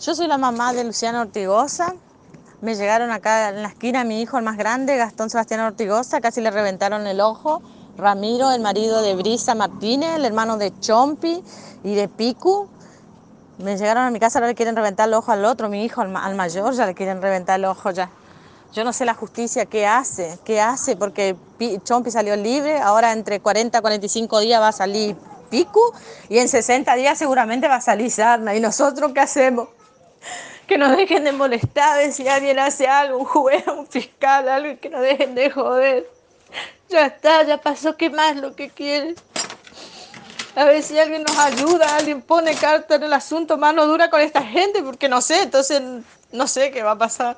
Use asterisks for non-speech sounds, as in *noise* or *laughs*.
Yo soy la mamá de Luciano Ortigosa. Me llegaron acá en la esquina mi hijo, el más grande, Gastón Sebastián Ortigosa, casi le reventaron el ojo. Ramiro, el marido de Brisa Martínez, el hermano de Chompi y de Picu. Me llegaron a mi casa, ahora le quieren reventar el ojo al otro, mi hijo, al, mayor, ya le quieren reventar el ojo ya. Yo no sé la justicia qué hace, qué hace, porque Chompi salió libre, ahora entre 40 y 45 días va a salir Picu y en 60 días seguramente va a salir Sarna. ¿Y nosotros qué hacemos? *laughs* Que nos dejen de molestar, si alguien hace algo, un juez, un fiscal, algo, que nos dejen de joder. Ya está, ya pasó, ¿qué más lo que quieren? A ver si alguien nos ayuda, alguien pone carta en el asunto, mano dura con esta gente, porque no sé, entonces no sé qué va a pasar.